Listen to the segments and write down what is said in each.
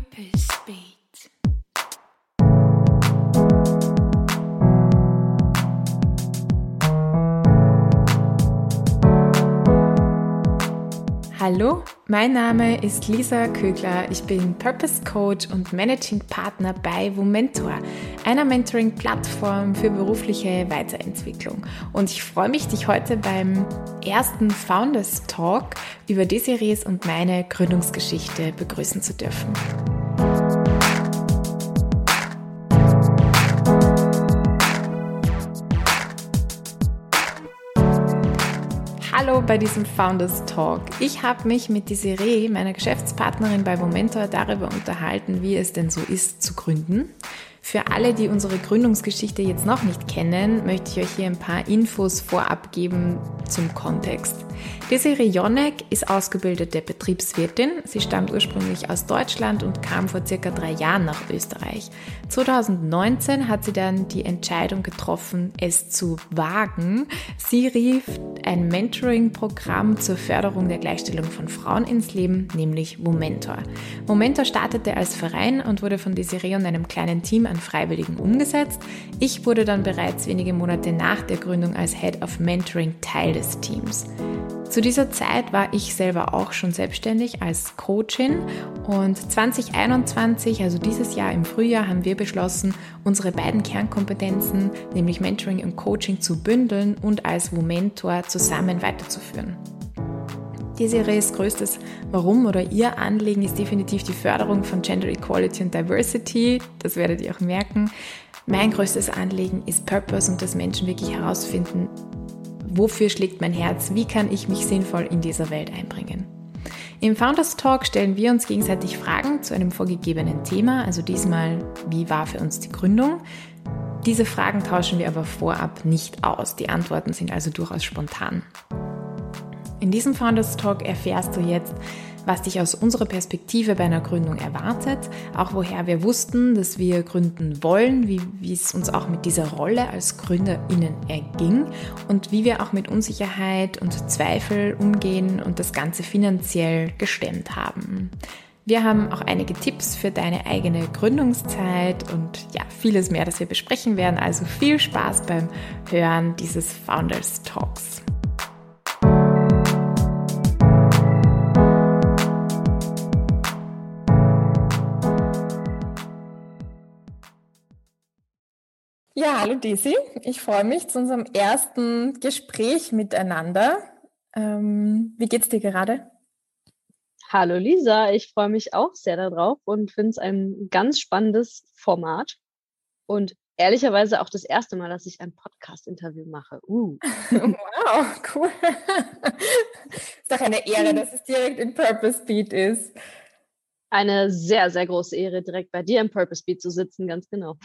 Purpose Beat. Hallo, mein Name ist Lisa Kögler. Ich bin Purpose Coach und Managing Partner bei Womentor, einer Mentoring-Plattform für berufliche Weiterentwicklung. Und ich freue mich, dich heute beim ersten Founders Talk über Desiree und meine Gründungsgeschichte begrüßen zu dürfen. Bei diesem Founders Talk. Ich habe mich mit Desiree, meiner Geschäftspartnerin bei Momentor, darüber unterhalten, wie es denn so ist zu gründen. Für alle, die unsere Gründungsgeschichte jetzt noch nicht kennen, möchte ich euch hier ein paar Infos vorab geben zum Kontext. Desiree Jonek ist ausgebildete Betriebswirtin. Sie stammt ursprünglich aus Deutschland und kam vor circa drei Jahren nach Österreich. 2019 hat sie dann die Entscheidung getroffen, es zu wagen. Sie rief ein Mentoring-Programm zur Förderung der Gleichstellung von Frauen ins Leben, nämlich Momentor. Momentor startete als Verein und wurde von Desiree und einem kleinen Team an Freiwilligen umgesetzt. Ich wurde dann bereits wenige Monate nach der Gründung als Head of Mentoring Teil des Teams. Zu dieser Zeit war ich selber auch schon selbstständig als Coachin und 2021, also dieses Jahr im Frühjahr, haben wir beschlossen, unsere beiden Kernkompetenzen, nämlich Mentoring und Coaching, zu bündeln und als Womentor zusammen weiterzuführen. Desirees größtes Warum oder ihr Anliegen ist definitiv die Förderung von Gender Equality und Diversity. Das werdet ihr auch merken. Mein größtes Anliegen ist Purpose und dass Menschen wirklich herausfinden, wofür schlägt mein Herz, wie kann ich mich sinnvoll in dieser Welt einbringen. Im Founders Talk stellen wir uns gegenseitig Fragen zu einem vorgegebenen Thema, also diesmal, wie war für uns die Gründung. Diese Fragen tauschen wir aber vorab nicht aus. Die Antworten sind also durchaus spontan. In diesem Founders Talk erfährst du jetzt, was dich aus unserer Perspektive bei einer Gründung erwartet, auch woher wir wussten, dass wir gründen wollen, wie, wie es uns auch mit dieser Rolle als GründerInnen erging und wie wir auch mit Unsicherheit und Zweifel umgehen und das Ganze finanziell gestemmt haben. Wir haben auch einige Tipps für deine eigene Gründungszeit und ja, vieles mehr, das wir besprechen werden. Also viel Spaß beim Hören dieses Founders Talks. Ja, hallo Desi. Ich freue mich zu unserem ersten Gespräch miteinander. Ähm, wie geht's dir gerade? Hallo Lisa, ich freue mich auch sehr darauf und finde es ein ganz spannendes Format und ehrlicherweise auch das erste Mal, dass ich ein Podcast-Interview mache. Uh. wow, cool. ist doch eine Ehre, dass es direkt in Purpose Beat ist. Eine sehr, sehr große Ehre, direkt bei dir im Purpose Beat zu sitzen, ganz genau.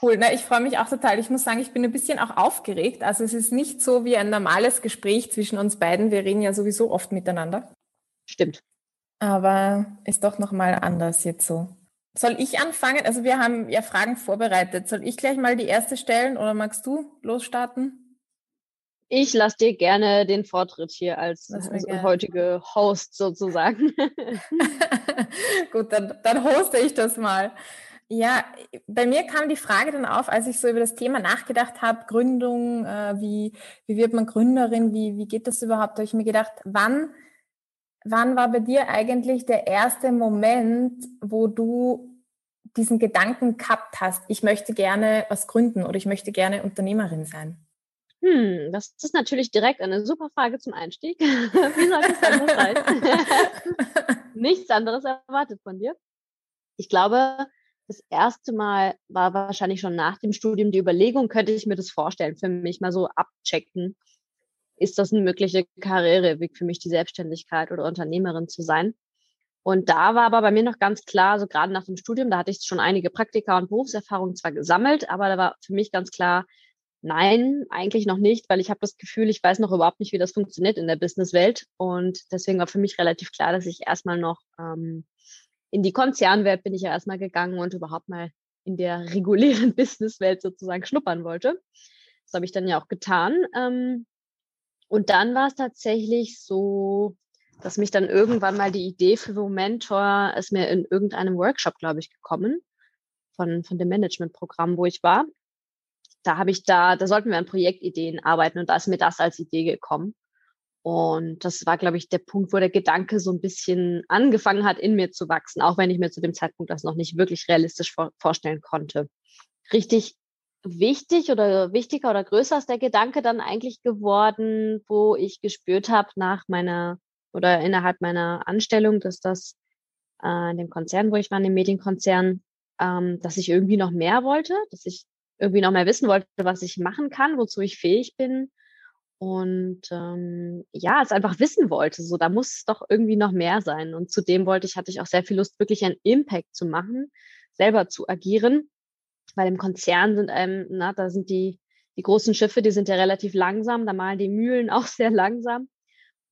Cool, na, ich freue mich auch total. Ich muss sagen, ich bin ein bisschen auch aufgeregt. Also es ist nicht so wie ein normales Gespräch zwischen uns beiden. Wir reden ja sowieso oft miteinander. Stimmt. Aber ist doch nochmal anders jetzt so. Soll ich anfangen? Also wir haben ja Fragen vorbereitet. Soll ich gleich mal die erste stellen oder magst du losstarten? Ich lasse dir gerne den Vortritt hier als, als heutige Host sozusagen. Gut, dann, dann hoste ich das mal. Ja, bei mir kam die Frage dann auf, als ich so über das Thema nachgedacht habe, Gründung, äh, wie, wie wird man Gründerin, wie, wie geht das überhaupt? Da habe ich mir gedacht, wann, wann war bei dir eigentlich der erste Moment, wo du diesen Gedanken gehabt hast, ich möchte gerne was gründen oder ich möchte gerne Unternehmerin sein? Hm, das ist natürlich direkt eine super Frage zum Einstieg. Wie soll das anders sein? Nichts anderes erwartet von dir. Ich glaube, das erste Mal war wahrscheinlich schon nach dem Studium die Überlegung, könnte ich mir das vorstellen, für mich mal so abchecken. Ist das ein möglicher Karriereweg für mich, die Selbstständigkeit oder Unternehmerin zu sein? Und da war aber bei mir noch ganz klar, so gerade nach dem Studium, da hatte ich schon einige Praktika und Berufserfahrungen zwar gesammelt, aber da war für mich ganz klar, nein, eigentlich noch nicht, weil ich habe das Gefühl, ich weiß noch überhaupt nicht, wie das funktioniert in der Businesswelt. Und deswegen war für mich relativ klar, dass ich erstmal noch ähm, in die Konzernwelt bin ich ja erstmal gegangen und überhaupt mal in der regulären Businesswelt sozusagen schnuppern wollte. Das habe ich dann ja auch getan. Ähm, und dann war es tatsächlich so, dass mich dann irgendwann mal die Idee für Momentor ist mir in irgendeinem Workshop, glaube ich, gekommen von, von dem Managementprogramm, wo ich war. Da habe ich da, da sollten wir an Projektideen arbeiten und da ist mir das als Idee gekommen. Und das war, glaube ich, der Punkt, wo der Gedanke so ein bisschen angefangen hat, in mir zu wachsen, auch wenn ich mir zu dem Zeitpunkt das noch nicht wirklich realistisch vor vorstellen konnte. Richtig wichtig oder wichtiger oder größer ist der Gedanke dann eigentlich geworden, wo ich gespürt habe nach meiner oder innerhalb meiner Anstellung, dass das äh, in dem Konzern, wo ich war, in dem Medienkonzern, ähm, dass ich irgendwie noch mehr wollte, dass ich irgendwie noch mehr wissen wollte, was ich machen kann, wozu ich fähig bin. Und ähm, ja, es einfach wissen wollte. So, da muss doch irgendwie noch mehr sein. Und zudem wollte ich, hatte ich auch sehr viel Lust, wirklich einen Impact zu machen, selber zu agieren. Weil im Konzern sind einem, na, da sind die, die großen Schiffe, die sind ja relativ langsam, da malen die Mühlen auch sehr langsam.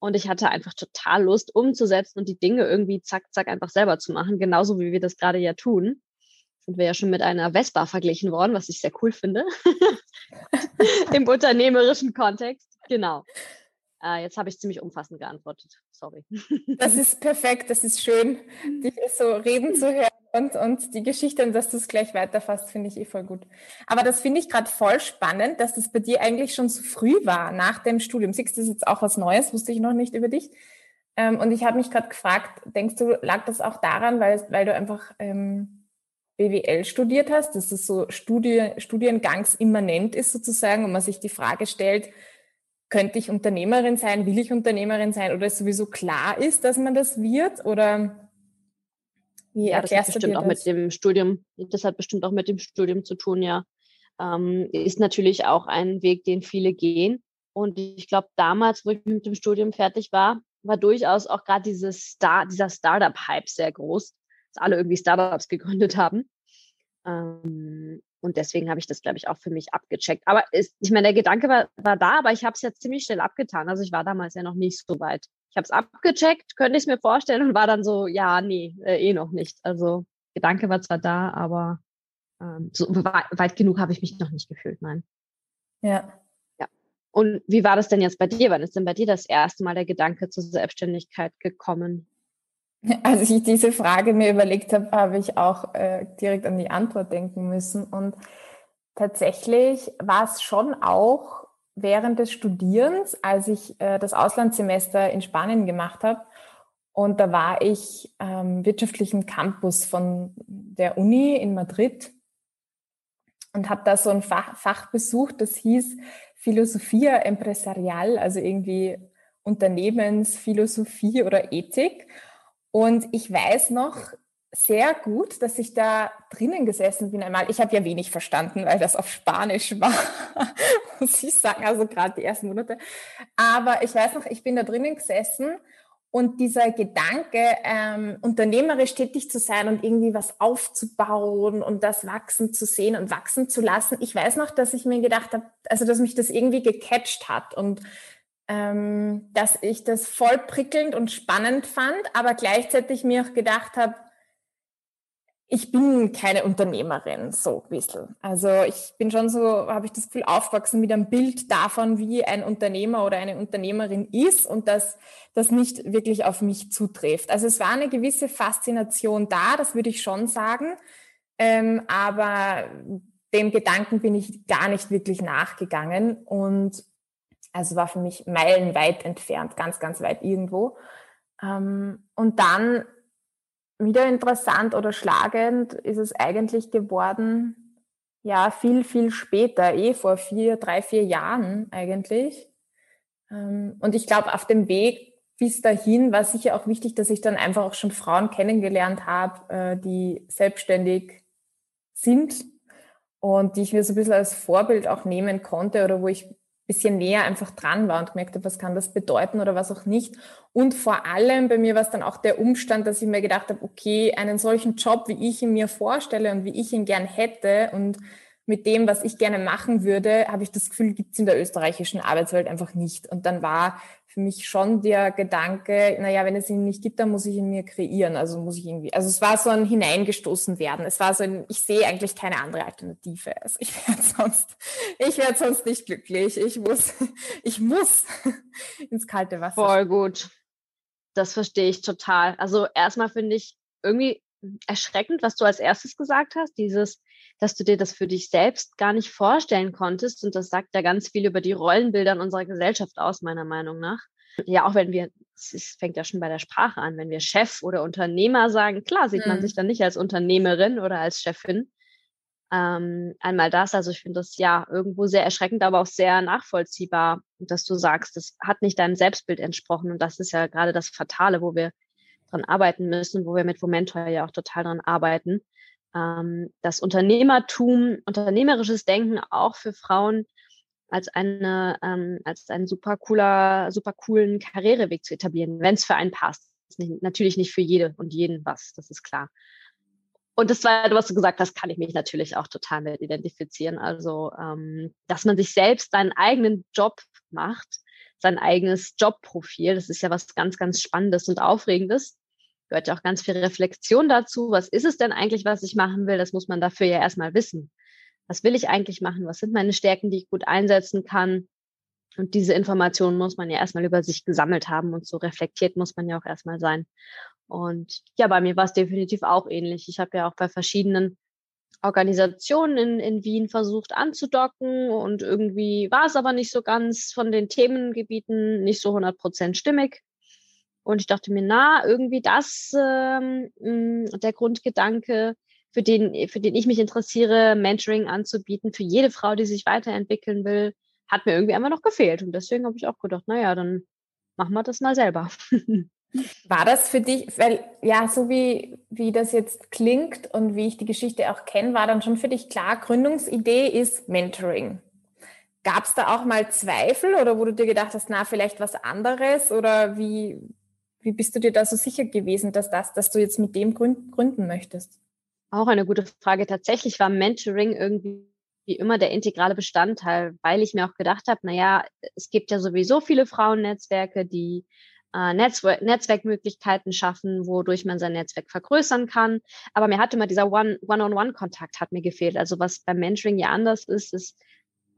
Und ich hatte einfach total Lust, umzusetzen und die Dinge irgendwie zack, zack einfach selber zu machen, genauso wie wir das gerade ja tun. Sind wir ja schon mit einer Vespa verglichen worden, was ich sehr cool finde. Im unternehmerischen Kontext. Genau. Äh, jetzt habe ich ziemlich umfassend geantwortet. Sorry. Das ist perfekt, das ist schön, dich so reden zu hören und, und die Geschichte, dass du es gleich weiterfasst, finde ich eh voll gut. Aber das finde ich gerade voll spannend, dass das bei dir eigentlich schon so früh war, nach dem Studium. Siehst du, das ist jetzt auch was Neues, wusste ich noch nicht über dich. Ähm, und ich habe mich gerade gefragt, denkst du, lag das auch daran, weil, weil du einfach ähm, BWL studiert hast, dass das so Studie, studiengangsimmanent ist sozusagen und man sich die Frage stellt, könnte ich Unternehmerin sein, will ich Unternehmerin sein oder es sowieso klar ist, dass man das wird oder wie ja, das hat bestimmt auch mit dem Studium, das hat bestimmt auch mit dem Studium zu tun, ja. Ähm, ist natürlich auch ein Weg, den viele gehen. Und ich glaube, damals, wo ich mit dem Studium fertig war, war durchaus auch gerade dieses Star, dieser Startup-Hype sehr groß, dass alle irgendwie Startups gegründet haben. Ähm, und deswegen habe ich das, glaube ich, auch für mich abgecheckt. Aber ist, ich meine, der Gedanke war, war da, aber ich habe es ja ziemlich schnell abgetan. Also ich war damals ja noch nicht so weit. Ich habe es abgecheckt, könnte ich es mir vorstellen und war dann so, ja, nee, äh, eh noch nicht. Also Gedanke war zwar da, aber ähm, so weit, weit genug habe ich mich noch nicht gefühlt, nein. Ja. Ja. Und wie war das denn jetzt bei dir? Wann ist denn bei dir das erste Mal der Gedanke zur Selbstständigkeit gekommen? Als ich diese Frage mir überlegt habe, habe ich auch äh, direkt an die Antwort denken müssen. Und tatsächlich war es schon auch während des Studierens, als ich äh, das Auslandssemester in Spanien gemacht habe. Und da war ich ähm, wirtschaftlichen Campus von der Uni in Madrid und habe da so ein Fach, Fach besucht, das hieß Philosophia Empresarial, also irgendwie Unternehmensphilosophie oder Ethik. Und ich weiß noch sehr gut, dass ich da drinnen gesessen bin einmal. Ich habe ja wenig verstanden, weil das auf Spanisch war, muss ich sagen, also gerade die ersten Monate. Aber ich weiß noch, ich bin da drinnen gesessen und dieser Gedanke, ähm, unternehmerisch tätig zu sein und irgendwie was aufzubauen und das wachsen zu sehen und wachsen zu lassen. Ich weiß noch, dass ich mir gedacht habe, also dass mich das irgendwie gecatcht hat und ähm, dass ich das voll prickelnd und spannend fand, aber gleichzeitig mir auch gedacht habe, ich bin keine Unternehmerin, so ein bisschen. Also ich bin schon so, habe ich das Gefühl, aufgewachsen mit einem Bild davon, wie ein Unternehmer oder eine Unternehmerin ist und dass das nicht wirklich auf mich zutrifft. Also es war eine gewisse Faszination da, das würde ich schon sagen. Ähm, aber dem Gedanken bin ich gar nicht wirklich nachgegangen und also war für mich meilenweit entfernt, ganz, ganz weit irgendwo. Ähm, und dann wieder interessant oder schlagend ist es eigentlich geworden, ja, viel, viel später, eh vor vier, drei, vier Jahren eigentlich. Ähm, und ich glaube, auf dem Weg bis dahin war sicher auch wichtig, dass ich dann einfach auch schon Frauen kennengelernt habe, äh, die selbstständig sind und die ich mir so ein bisschen als Vorbild auch nehmen konnte oder wo ich bisschen näher einfach dran war und gemerkt habe, was kann das bedeuten oder was auch nicht. Und vor allem bei mir war es dann auch der Umstand, dass ich mir gedacht habe, okay, einen solchen Job, wie ich ihn mir vorstelle und wie ich ihn gern hätte und mit dem, was ich gerne machen würde, habe ich das Gefühl, gibt es in der österreichischen Arbeitswelt einfach nicht. Und dann war für mich schon der Gedanke, naja, wenn es ihn nicht gibt, dann muss ich ihn mir kreieren. Also muss ich irgendwie, also es war so ein hineingestoßen werden. Es war so ein, ich sehe eigentlich keine andere Alternative. Also ich werde sonst, ich werde sonst nicht glücklich. Ich muss, ich muss ins kalte Wasser. Voll gut das verstehe ich total. Also erstmal finde ich irgendwie erschreckend, was du als erstes gesagt hast, dieses, dass du dir das für dich selbst gar nicht vorstellen konntest. Und das sagt ja ganz viel über die Rollenbilder in unserer Gesellschaft aus, meiner Meinung nach. Ja, auch wenn wir, es fängt ja schon bei der Sprache an, wenn wir Chef oder Unternehmer sagen, klar sieht mhm. man sich dann nicht als Unternehmerin oder als Chefin. Ähm, einmal das, also ich finde das ja irgendwo sehr erschreckend, aber auch sehr nachvollziehbar, dass du sagst, das hat nicht deinem Selbstbild entsprochen. Und das ist ja gerade das Fatale, wo wir dran arbeiten müssen, wo wir mit Momentor ja auch total dran arbeiten. Ähm, das Unternehmertum, unternehmerisches Denken auch für Frauen als eine, ähm, als einen super cooler, super coolen Karriereweg zu etablieren, wenn es für einen passt. Nicht, natürlich nicht für jede und jeden was, das ist klar. Und das war, was du gesagt hast, kann ich mich natürlich auch total mit identifizieren. Also, ähm, dass man sich selbst seinen eigenen Job macht, sein eigenes Jobprofil, das ist ja was ganz, ganz Spannendes und Aufregendes gehört ja auch ganz viel Reflexion dazu. Was ist es denn eigentlich, was ich machen will? Das muss man dafür ja erstmal wissen. Was will ich eigentlich machen? Was sind meine Stärken, die ich gut einsetzen kann? Und diese Informationen muss man ja erstmal über sich gesammelt haben und so reflektiert muss man ja auch erstmal sein. Und ja, bei mir war es definitiv auch ähnlich. Ich habe ja auch bei verschiedenen Organisationen in, in Wien versucht anzudocken und irgendwie war es aber nicht so ganz von den Themengebieten nicht so 100 Prozent stimmig. Und ich dachte mir, na, irgendwie das, ähm, mm, der Grundgedanke, für den, für den ich mich interessiere, Mentoring anzubieten, für jede Frau, die sich weiterentwickeln will, hat mir irgendwie einfach noch gefehlt. Und deswegen habe ich auch gedacht, naja, dann machen wir das mal selber. War das für dich, weil ja, so wie, wie das jetzt klingt und wie ich die Geschichte auch kenne, war dann schon für dich klar, Gründungsidee ist Mentoring. Gab es da auch mal Zweifel oder wo du dir gedacht hast, na, vielleicht was anderes oder wie, wie bist du dir da so sicher gewesen, dass das, dass du jetzt mit dem gründen möchtest? Auch eine gute Frage. Tatsächlich war Mentoring irgendwie wie immer der integrale Bestandteil, weil ich mir auch gedacht habe, naja, es gibt ja sowieso viele Frauennetzwerke, die äh, Netzwer Netzwerkmöglichkeiten schaffen, wodurch man sein Netzwerk vergrößern kann. Aber mir hatte immer dieser One-on-One-Kontakt hat mir gefehlt. Also was beim Mentoring ja anders ist, ist,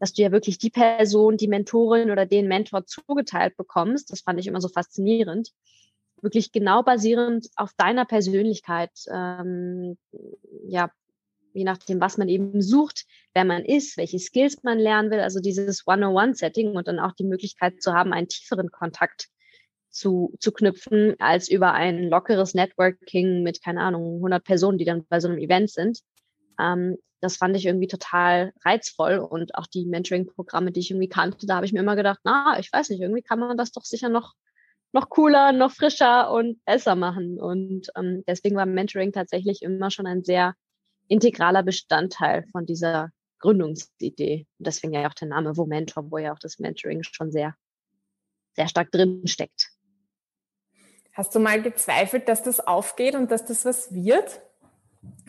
dass du ja wirklich die Person, die Mentorin oder den Mentor zugeteilt bekommst. Das fand ich immer so faszinierend wirklich genau basierend auf deiner Persönlichkeit, ähm, ja, je nachdem, was man eben sucht, wer man ist, welche Skills man lernen will, also dieses One-on-One-Setting und dann auch die Möglichkeit zu haben, einen tieferen Kontakt zu, zu knüpfen, als über ein lockeres Networking mit, keine Ahnung, 100 Personen, die dann bei so einem Event sind. Ähm, das fand ich irgendwie total reizvoll und auch die Mentoring-Programme, die ich irgendwie kannte, da habe ich mir immer gedacht, na, ich weiß nicht, irgendwie kann man das doch sicher noch noch cooler, noch frischer und besser machen. Und ähm, deswegen war Mentoring tatsächlich immer schon ein sehr integraler Bestandteil von dieser Gründungsidee. Und deswegen ja auch der Name Womentor, wo ja auch das Mentoring schon sehr, sehr stark drin steckt. Hast du mal gezweifelt, dass das aufgeht und dass das was wird?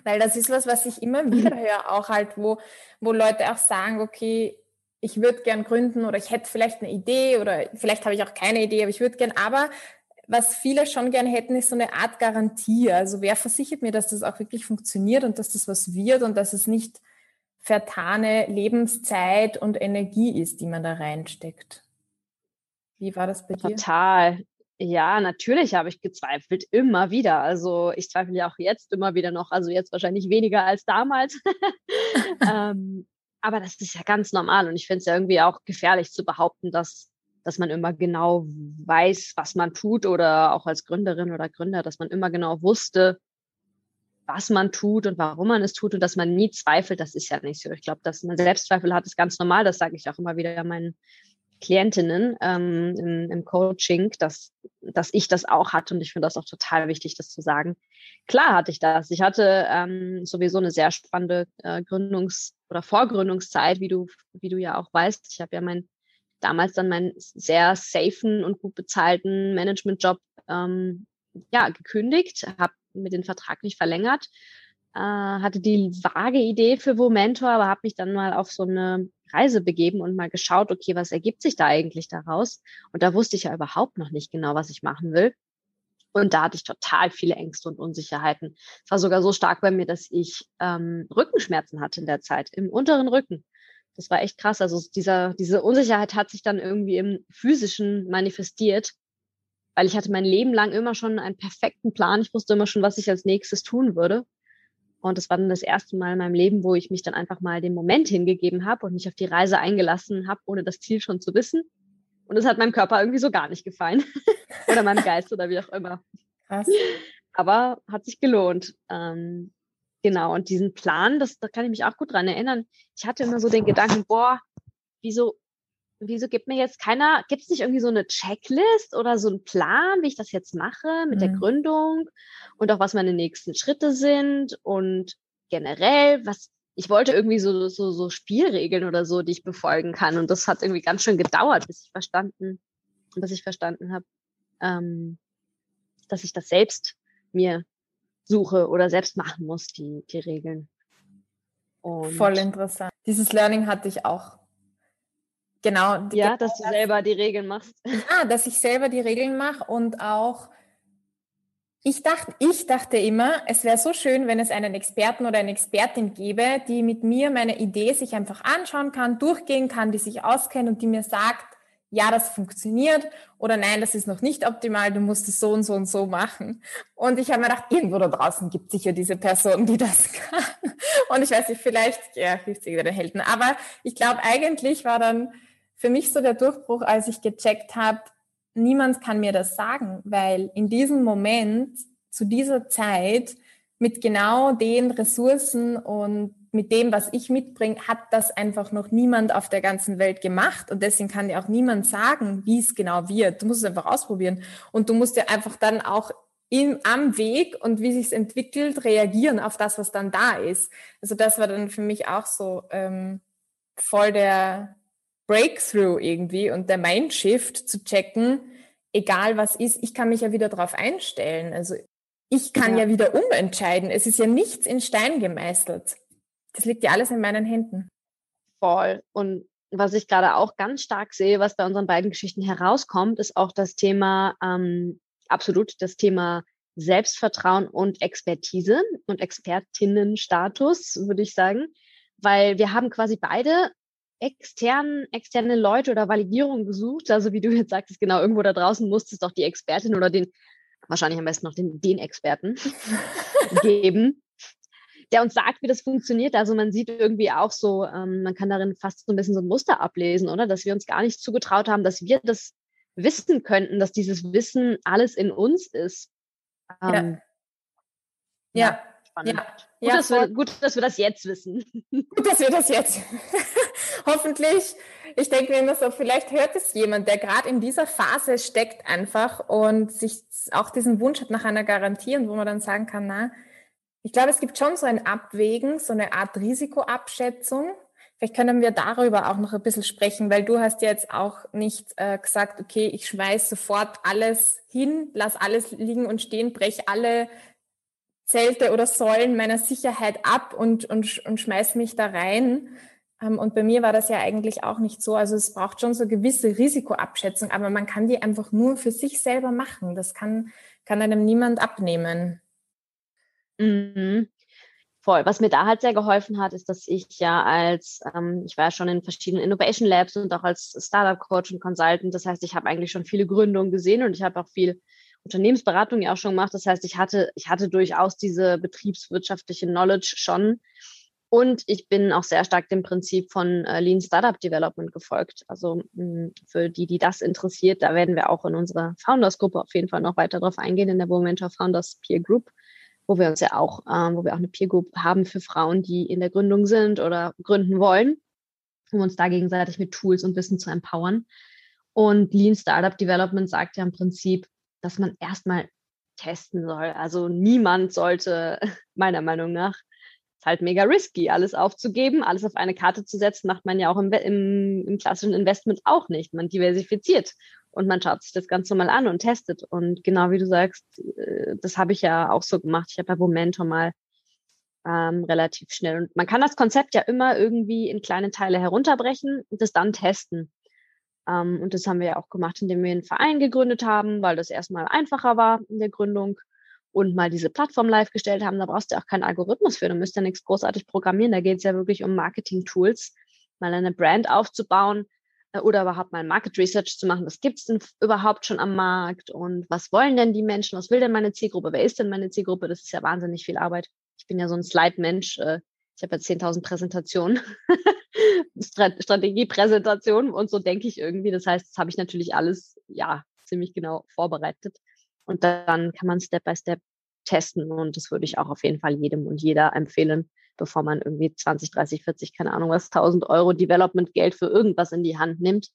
Weil das ist was, was ich immer wieder höre, auch halt, wo, wo Leute auch sagen, okay, ich würde gern gründen oder ich hätte vielleicht eine Idee oder vielleicht habe ich auch keine Idee, aber ich würde gern. Aber was viele schon gern hätten, ist so eine Art Garantie. Also wer versichert mir, dass das auch wirklich funktioniert und dass das was wird und dass es nicht vertane Lebenszeit und Energie ist, die man da reinsteckt. Wie war das bei dir? Total. Ja, natürlich habe ich gezweifelt, immer wieder. Also ich zweifle ja auch jetzt immer wieder noch, also jetzt wahrscheinlich weniger als damals. ähm, aber das ist ja ganz normal und ich finde es ja irgendwie auch gefährlich zu behaupten, dass, dass man immer genau weiß, was man tut oder auch als Gründerin oder Gründer, dass man immer genau wusste, was man tut und warum man es tut und dass man nie zweifelt, das ist ja nicht so. Ich glaube, dass man Selbstzweifel hat, ist ganz normal. Das sage ich auch immer wieder meinen Klientinnen ähm, im, im Coaching, dass, dass ich das auch hatte und ich finde das auch total wichtig, das zu sagen. Klar hatte ich das. Ich hatte ähm, sowieso eine sehr spannende äh, Gründungs- oder Vorgründungszeit, wie du, wie du ja auch weißt. Ich habe ja mein damals dann meinen sehr safen und gut bezahlten Managementjob ähm, ja gekündigt, habe mit den Vertrag nicht verlängert, äh, hatte die vage Idee für Womentor, aber habe mich dann mal auf so eine Reise begeben und mal geschaut, okay, was ergibt sich da eigentlich daraus? Und da wusste ich ja überhaupt noch nicht genau, was ich machen will. Und da hatte ich total viele Ängste und Unsicherheiten. Es war sogar so stark bei mir, dass ich ähm, Rückenschmerzen hatte in der Zeit, im unteren Rücken. Das war echt krass. Also dieser, diese Unsicherheit hat sich dann irgendwie im physischen manifestiert. weil ich hatte mein Leben lang immer schon einen perfekten Plan. Ich wusste immer schon, was ich als nächstes tun würde. Und das war dann das erste Mal in meinem Leben, wo ich mich dann einfach mal dem Moment hingegeben habe und mich auf die Reise eingelassen habe, ohne das Ziel schon zu wissen. Und das hat meinem Körper irgendwie so gar nicht gefallen. oder meinem Geist oder wie auch immer. Krass. Aber hat sich gelohnt. Ähm, genau. Und diesen Plan, das, da kann ich mich auch gut dran erinnern. Ich hatte immer so den Gedanken, boah, wieso wieso gibt mir jetzt keiner, gibt es nicht irgendwie so eine Checklist oder so einen Plan, wie ich das jetzt mache mit mhm. der Gründung und auch was meine nächsten Schritte sind und generell, was ich wollte irgendwie so, so, so Spielregeln oder so, die ich befolgen kann. Und das hat irgendwie ganz schön gedauert, bis ich verstanden, bis ich verstanden habe, ähm, dass ich das selbst mir suche oder selbst machen muss, die, die Regeln. Und Voll interessant. Dieses Learning hatte ich auch Genau. Ja, dass du selber die Regeln machst. Ja, dass ich selber die Regeln mache und auch ich dachte, ich dachte immer, es wäre so schön, wenn es einen Experten oder eine Expertin gäbe, die mit mir meine Idee sich einfach anschauen kann, durchgehen kann, die sich auskennt und die mir sagt, ja, das funktioniert oder nein, das ist noch nicht optimal, du musst es so und so und so machen. Und ich habe mir gedacht, irgendwo da draußen gibt es sicher diese Person, die das kann. Und ich weiß nicht, vielleicht ja, hilft sie wieder den Helden. Aber ich glaube, eigentlich war dann für mich so der Durchbruch, als ich gecheckt habe, niemand kann mir das sagen, weil in diesem Moment, zu dieser Zeit, mit genau den Ressourcen und mit dem, was ich mitbringe, hat das einfach noch niemand auf der ganzen Welt gemacht. Und deswegen kann dir auch niemand sagen, wie es genau wird. Du musst es einfach ausprobieren. Und du musst ja einfach dann auch im, am Weg und wie sich entwickelt, reagieren auf das, was dann da ist. Also das war dann für mich auch so ähm, voll der, Breakthrough irgendwie und der Mindshift zu checken, egal was ist, ich kann mich ja wieder darauf einstellen. Also ich kann ja. ja wieder umentscheiden. Es ist ja nichts in Stein gemeißelt. Das liegt ja alles in meinen Händen. Voll. Und was ich gerade auch ganz stark sehe, was bei unseren beiden Geschichten herauskommt, ist auch das Thema, ähm, absolut das Thema Selbstvertrauen und Expertise und Expertinnenstatus, würde ich sagen. Weil wir haben quasi beide extern, externe Leute oder Validierung gesucht. Also wie du jetzt sagtest, genau, irgendwo da draußen muss es doch die Expertin oder den, wahrscheinlich am besten noch den, den Experten geben, der uns sagt, wie das funktioniert. Also man sieht irgendwie auch so, ähm, man kann darin fast so ein bisschen so ein Muster ablesen, oder? Dass wir uns gar nicht zugetraut haben, dass wir das wissen könnten, dass dieses Wissen alles in uns ist. Ähm, ja. ja. Spannend. Ja. Gut, ja, dass wir, gut, dass wir das jetzt wissen. Gut, dass wir das jetzt. Hoffentlich. Ich denke mir immer so, vielleicht hört es jemand, der gerade in dieser Phase steckt einfach und sich auch diesen Wunsch hat nach einer Garantie und wo man dann sagen kann, na, ich glaube, es gibt schon so ein Abwägen, so eine Art Risikoabschätzung. Vielleicht können wir darüber auch noch ein bisschen sprechen, weil du hast jetzt auch nicht äh, gesagt, okay, ich schmeiß sofort alles hin, lass alles liegen und stehen, brech alle Zelte oder Säulen meiner Sicherheit ab und, und, und schmeiß mich da rein. Ähm, und bei mir war das ja eigentlich auch nicht so. Also es braucht schon so gewisse Risikoabschätzung, aber man kann die einfach nur für sich selber machen. Das kann, kann einem niemand abnehmen. Mhm. Voll. Was mir da halt sehr geholfen hat, ist, dass ich ja als, ähm, ich war ja schon in verschiedenen Innovation Labs und auch als Startup Coach und Consultant. Das heißt, ich habe eigentlich schon viele Gründungen gesehen und ich habe auch viel Unternehmensberatung ja auch schon gemacht. Das heißt, ich hatte, ich hatte durchaus diese betriebswirtschaftliche Knowledge schon. Und ich bin auch sehr stark dem Prinzip von äh, Lean Startup Development gefolgt. Also mh, für die, die das interessiert, da werden wir auch in unserer Founders-Gruppe auf jeden Fall noch weiter drauf eingehen, in der Momentor Founders Peer Group, wo wir uns ja auch, ähm, wo wir auch eine Peer Group haben für Frauen, die in der Gründung sind oder gründen wollen, um uns da gegenseitig mit Tools und Wissen zu empowern. Und Lean Startup Development sagt ja im Prinzip, dass man erstmal testen soll. Also niemand sollte, meiner Meinung nach, ist halt mega risky, alles aufzugeben, alles auf eine Karte zu setzen, macht man ja auch im, im, im klassischen Investment auch nicht. Man diversifiziert und man schaut sich das Ganze mal an und testet. Und genau wie du sagst, äh, das habe ich ja auch so gemacht. Ich habe bei Momentum mal ähm, relativ schnell. Und man kann das Konzept ja immer irgendwie in kleine Teile herunterbrechen und das dann testen. Ähm, und das haben wir ja auch gemacht, indem wir einen Verein gegründet haben, weil das erstmal einfacher war in der Gründung und mal diese Plattform live gestellt haben. Da brauchst du auch keinen Algorithmus für. Du müsst ja nichts großartig programmieren. Da geht es ja wirklich um Marketing-Tools, mal eine Brand aufzubauen, äh, oder überhaupt mal Market Research zu machen. Was gibt es denn überhaupt schon am Markt und was wollen denn die Menschen? Was will denn meine Zielgruppe? Wer ist denn meine Zielgruppe? Das ist ja wahnsinnig viel Arbeit. Ich bin ja so ein Slide-Mensch. Äh, ich habe ja 10.000 Präsentationen, Strategiepräsentationen und so denke ich irgendwie. Das heißt, das habe ich natürlich alles, ja, ziemlich genau vorbereitet. Und dann kann man Step by Step testen und das würde ich auch auf jeden Fall jedem und jeder empfehlen, bevor man irgendwie 20, 30, 40, keine Ahnung was, 1000 Euro Development-Geld für irgendwas in die Hand nimmt,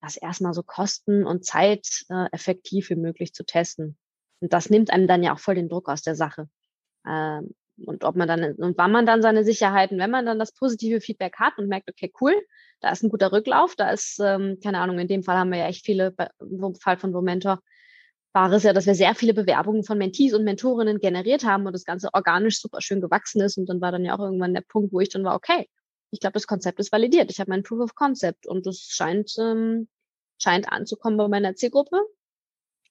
das erstmal so kosten- und Zeit äh, effektiv wie möglich zu testen. Und das nimmt einem dann ja auch voll den Druck aus der Sache. Ähm, und ob man dann, und wann man dann seine Sicherheiten, wenn man dann das positive Feedback hat und merkt, okay, cool, da ist ein guter Rücklauf, da ist, ähm, keine Ahnung, in dem Fall haben wir ja echt viele, im Fall von Womentor, war es ja, dass wir sehr viele Bewerbungen von Mentees und Mentorinnen generiert haben und das Ganze organisch super schön gewachsen ist. Und dann war dann ja auch irgendwann der Punkt, wo ich dann war, okay, ich glaube, das Konzept ist validiert. Ich habe mein Proof of Concept und das scheint, ähm, scheint anzukommen bei meiner Zielgruppe.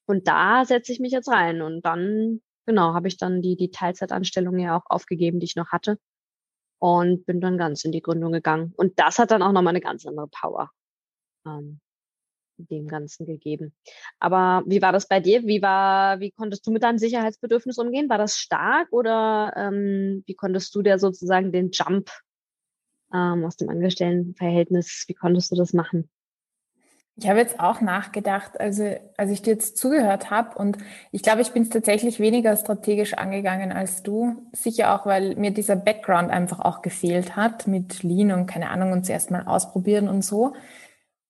Und da setze ich mich jetzt rein. Und dann, genau, habe ich dann die, die Teilzeitanstellung ja auch aufgegeben, die ich noch hatte. Und bin dann ganz in die Gründung gegangen. Und das hat dann auch nochmal eine ganz andere Power. Ähm, dem Ganzen gegeben. Aber wie war das bei dir? Wie war, wie konntest du mit deinem Sicherheitsbedürfnis umgehen? War das stark oder ähm, wie konntest du dir sozusagen den Jump ähm, aus dem Angestelltenverhältnis, wie konntest du das machen? Ich habe jetzt auch nachgedacht, also als ich dir jetzt zugehört habe und ich glaube, ich bin es tatsächlich weniger strategisch angegangen als du. Sicher auch, weil mir dieser Background einfach auch gefehlt hat mit Lean und keine Ahnung und zuerst mal ausprobieren und so.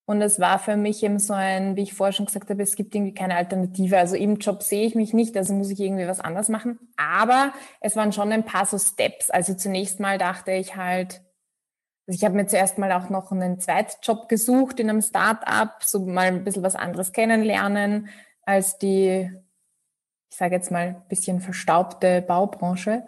Und es war für mich eben so ein, wie ich vorher schon gesagt habe, es gibt irgendwie keine Alternative. Also im Job sehe ich mich nicht, also muss ich irgendwie was anders machen. Aber es waren schon ein paar so Steps. Also zunächst mal dachte ich halt, also ich habe mir zuerst mal auch noch einen Zweitjob gesucht in einem Start-up, so mal ein bisschen was anderes kennenlernen als die, ich sage jetzt mal, bisschen verstaubte Baubranche.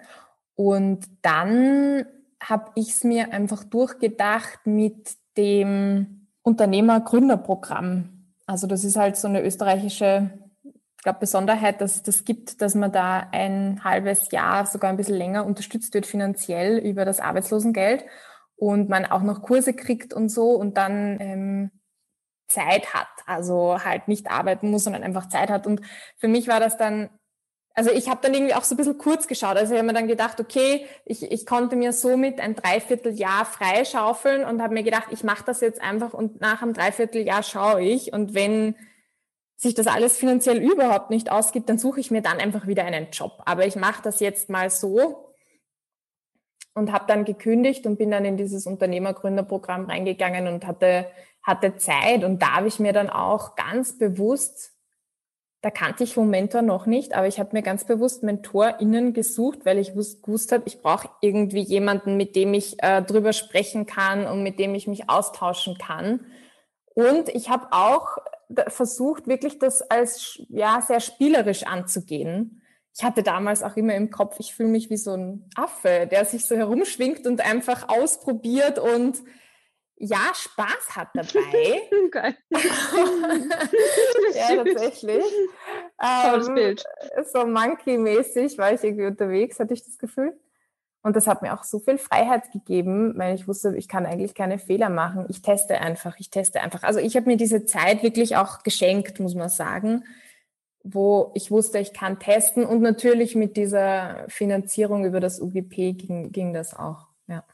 Und dann habe ich es mir einfach durchgedacht mit dem, Unternehmer-Gründerprogramm. Also das ist halt so eine österreichische ich glaube, Besonderheit, dass es das gibt, dass man da ein halbes Jahr, sogar ein bisschen länger unterstützt wird finanziell über das Arbeitslosengeld und man auch noch Kurse kriegt und so und dann ähm, Zeit hat, also halt nicht arbeiten muss, sondern einfach Zeit hat. Und für mich war das dann also ich habe dann irgendwie auch so ein bisschen kurz geschaut. Also ich habe mir dann gedacht, okay, ich, ich konnte mir somit ein Dreivierteljahr freischaufeln und habe mir gedacht, ich mache das jetzt einfach und nach einem Dreivierteljahr schaue ich. Und wenn sich das alles finanziell überhaupt nicht ausgibt, dann suche ich mir dann einfach wieder einen Job. Aber ich mache das jetzt mal so und habe dann gekündigt und bin dann in dieses Unternehmergründerprogramm reingegangen und hatte, hatte Zeit. Und da habe ich mir dann auch ganz bewusst da kannte ich Momentor noch nicht, aber ich habe mir ganz bewusst MentorInnen gesucht, weil ich gewusst habe, ich brauche irgendwie jemanden, mit dem ich äh, drüber sprechen kann und mit dem ich mich austauschen kann. Und ich habe auch versucht, wirklich das als ja sehr spielerisch anzugehen. Ich hatte damals auch immer im Kopf, ich fühle mich wie so ein Affe, der sich so herumschwingt und einfach ausprobiert und ja, Spaß hat dabei. Geil. ja, tatsächlich. Tolles ähm, Bild. So Monkey-mäßig war ich irgendwie unterwegs, hatte ich das Gefühl. Und das hat mir auch so viel Freiheit gegeben, weil ich wusste, ich kann eigentlich keine Fehler machen. Ich teste einfach, ich teste einfach. Also ich habe mir diese Zeit wirklich auch geschenkt, muss man sagen, wo ich wusste, ich kann testen. Und natürlich mit dieser Finanzierung über das UGP ging, ging das auch. Ja.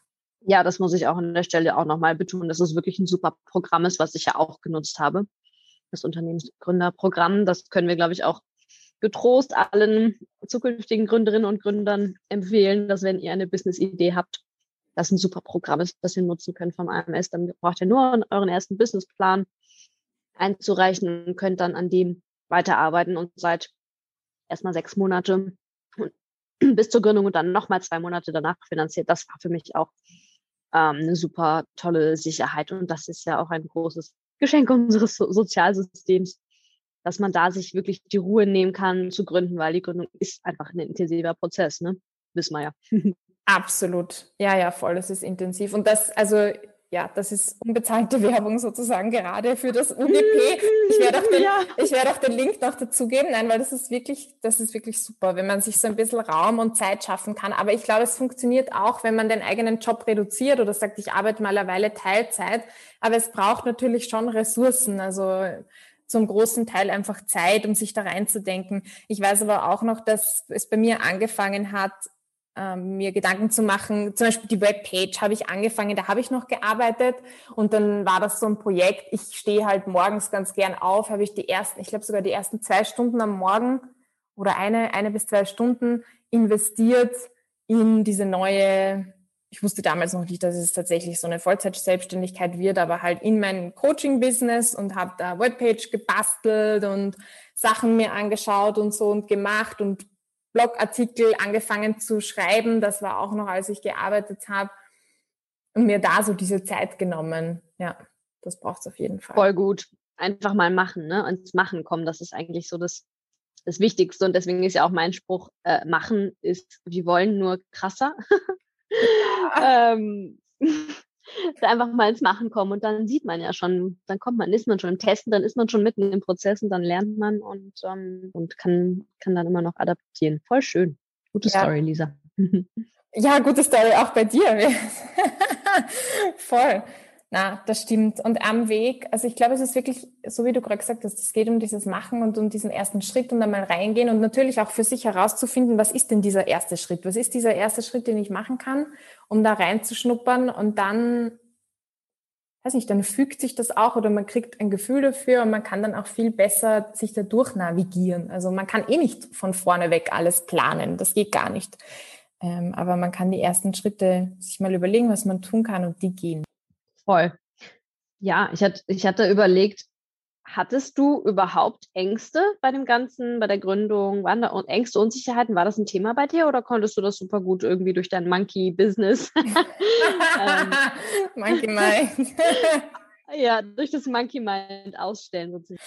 Ja, das muss ich auch an der Stelle auch nochmal betonen, dass es wirklich ein super Programm ist, was ich ja auch genutzt habe. Das Unternehmensgründerprogramm, das können wir, glaube ich, auch getrost allen zukünftigen Gründerinnen und Gründern empfehlen, dass wenn ihr eine Business-Idee habt, das ein super Programm ist, das ihr nutzen könnt vom AMS. Dann braucht ihr nur euren ersten Businessplan einzureichen und könnt dann an dem weiterarbeiten und seid erstmal sechs Monate bis zur Gründung und dann nochmal zwei Monate danach finanziert. Das war für mich auch ähm, eine super tolle Sicherheit. Und das ist ja auch ein großes Geschenk unseres so Sozialsystems, dass man da sich wirklich die Ruhe nehmen kann zu gründen, weil die Gründung ist einfach ein intensiver Prozess, ne? Wissen wir ja. Absolut. Ja, ja, voll. Das ist intensiv. Und das, also ja, das ist unbezahlte Werbung sozusagen gerade für das UGP. Ich werde auch, den, ja. ich werde auch den Link noch dazugeben. Nein, weil das ist wirklich, das ist wirklich super, wenn man sich so ein bisschen Raum und Zeit schaffen kann. Aber ich glaube, es funktioniert auch, wenn man den eigenen Job reduziert oder sagt, ich arbeite mal eine Weile Teilzeit. Aber es braucht natürlich schon Ressourcen. Also zum großen Teil einfach Zeit, um sich da reinzudenken. Ich weiß aber auch noch, dass es bei mir angefangen hat, ähm, mir Gedanken zu machen. Zum Beispiel die Webpage habe ich angefangen, da habe ich noch gearbeitet und dann war das so ein Projekt. Ich stehe halt morgens ganz gern auf, habe ich die ersten, ich glaube sogar die ersten zwei Stunden am Morgen oder eine, eine bis zwei Stunden investiert in diese neue, ich wusste damals noch nicht, dass es tatsächlich so eine Vollzeit-Selbstständigkeit wird, aber halt in mein Coaching-Business und habe da Webpage gebastelt und Sachen mir angeschaut und so und gemacht und Blogartikel angefangen zu schreiben. Das war auch noch, als ich gearbeitet habe. Und mir da so diese Zeit genommen. Ja, das braucht es auf jeden Fall. Voll gut. Einfach mal machen, ne? Ins Machen kommen. Das ist eigentlich so das, das Wichtigste. Und deswegen ist ja auch mein Spruch, äh, machen ist, wir wollen nur krasser. Ähm, einfach mal ins Machen kommen und dann sieht man ja schon, dann kommt man, ist man schon im Testen, dann ist man schon mitten im Prozess und dann lernt man und, ähm, und kann, kann dann immer noch adaptieren. Voll schön. Gute ja. Story, Lisa. ja, gute Story auch bei dir. Voll. Na, das stimmt. Und am Weg, also ich glaube, es ist wirklich, so wie du gerade gesagt hast, es geht um dieses Machen und um diesen ersten Schritt und dann mal reingehen und natürlich auch für sich herauszufinden, was ist denn dieser erste Schritt? Was ist dieser erste Schritt, den ich machen kann, um da reinzuschnuppern und dann, weiß nicht, dann fügt sich das auch oder man kriegt ein Gefühl dafür und man kann dann auch viel besser sich da durch navigieren. Also man kann eh nicht von vorne weg alles planen. Das geht gar nicht. Ähm, aber man kann die ersten Schritte sich mal überlegen, was man tun kann und die gehen. Voll. Ja, ich hatte, ich hatte überlegt, hattest du überhaupt Ängste bei dem Ganzen, bei der Gründung? Waren da Ängste, Unsicherheiten? War das ein Thema bei dir oder konntest du das super gut irgendwie durch dein Monkey-Business? ähm, Monkey Mind. ja, durch das Monkey Mind ausstellen sozusagen.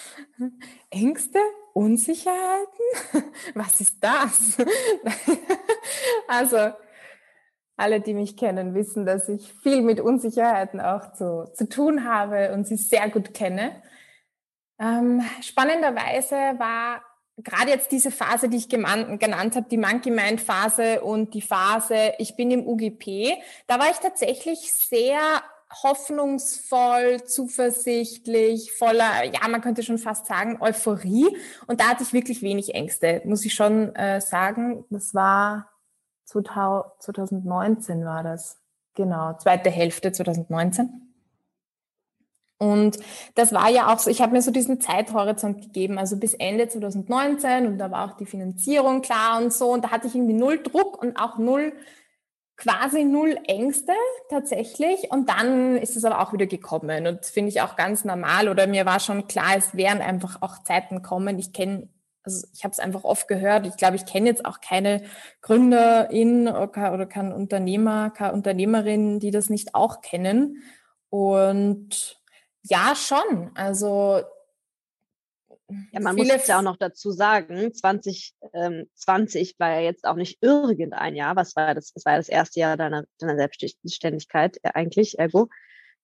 Ängste? Unsicherheiten? Was ist das? also, alle, die mich kennen, wissen, dass ich viel mit Unsicherheiten auch zu, zu tun habe und sie sehr gut kenne. Ähm, spannenderweise war gerade jetzt diese Phase, die ich genannt, habe, die Monkey Mind Phase und die Phase, ich bin im UGP, da war ich tatsächlich sehr hoffnungsvoll, zuversichtlich, voller, ja, man könnte schon fast sagen, Euphorie. Und da hatte ich wirklich wenig Ängste, muss ich schon äh, sagen. Das war 2019 war das. Genau, zweite Hälfte 2019. Und das war ja auch so, ich habe mir so diesen Zeithorizont gegeben, also bis Ende 2019 und da war auch die Finanzierung klar und so und da hatte ich irgendwie null Druck und auch null, quasi null Ängste tatsächlich und dann ist es aber auch wieder gekommen und finde ich auch ganz normal oder mir war schon klar, es werden einfach auch Zeiten kommen. Ich kenne also ich habe es einfach oft gehört. Ich glaube, ich kenne jetzt auch keine Gründerin oder kein Unternehmer, keine Unternehmerin, die das nicht auch kennen. Und ja, schon. Also ja, man muss ja auch noch dazu sagen, 2020 ähm, war ja jetzt auch nicht irgendein Jahr, was war das? Das war das erste Jahr deiner, deiner Selbstständigkeit äh, eigentlich, ergo.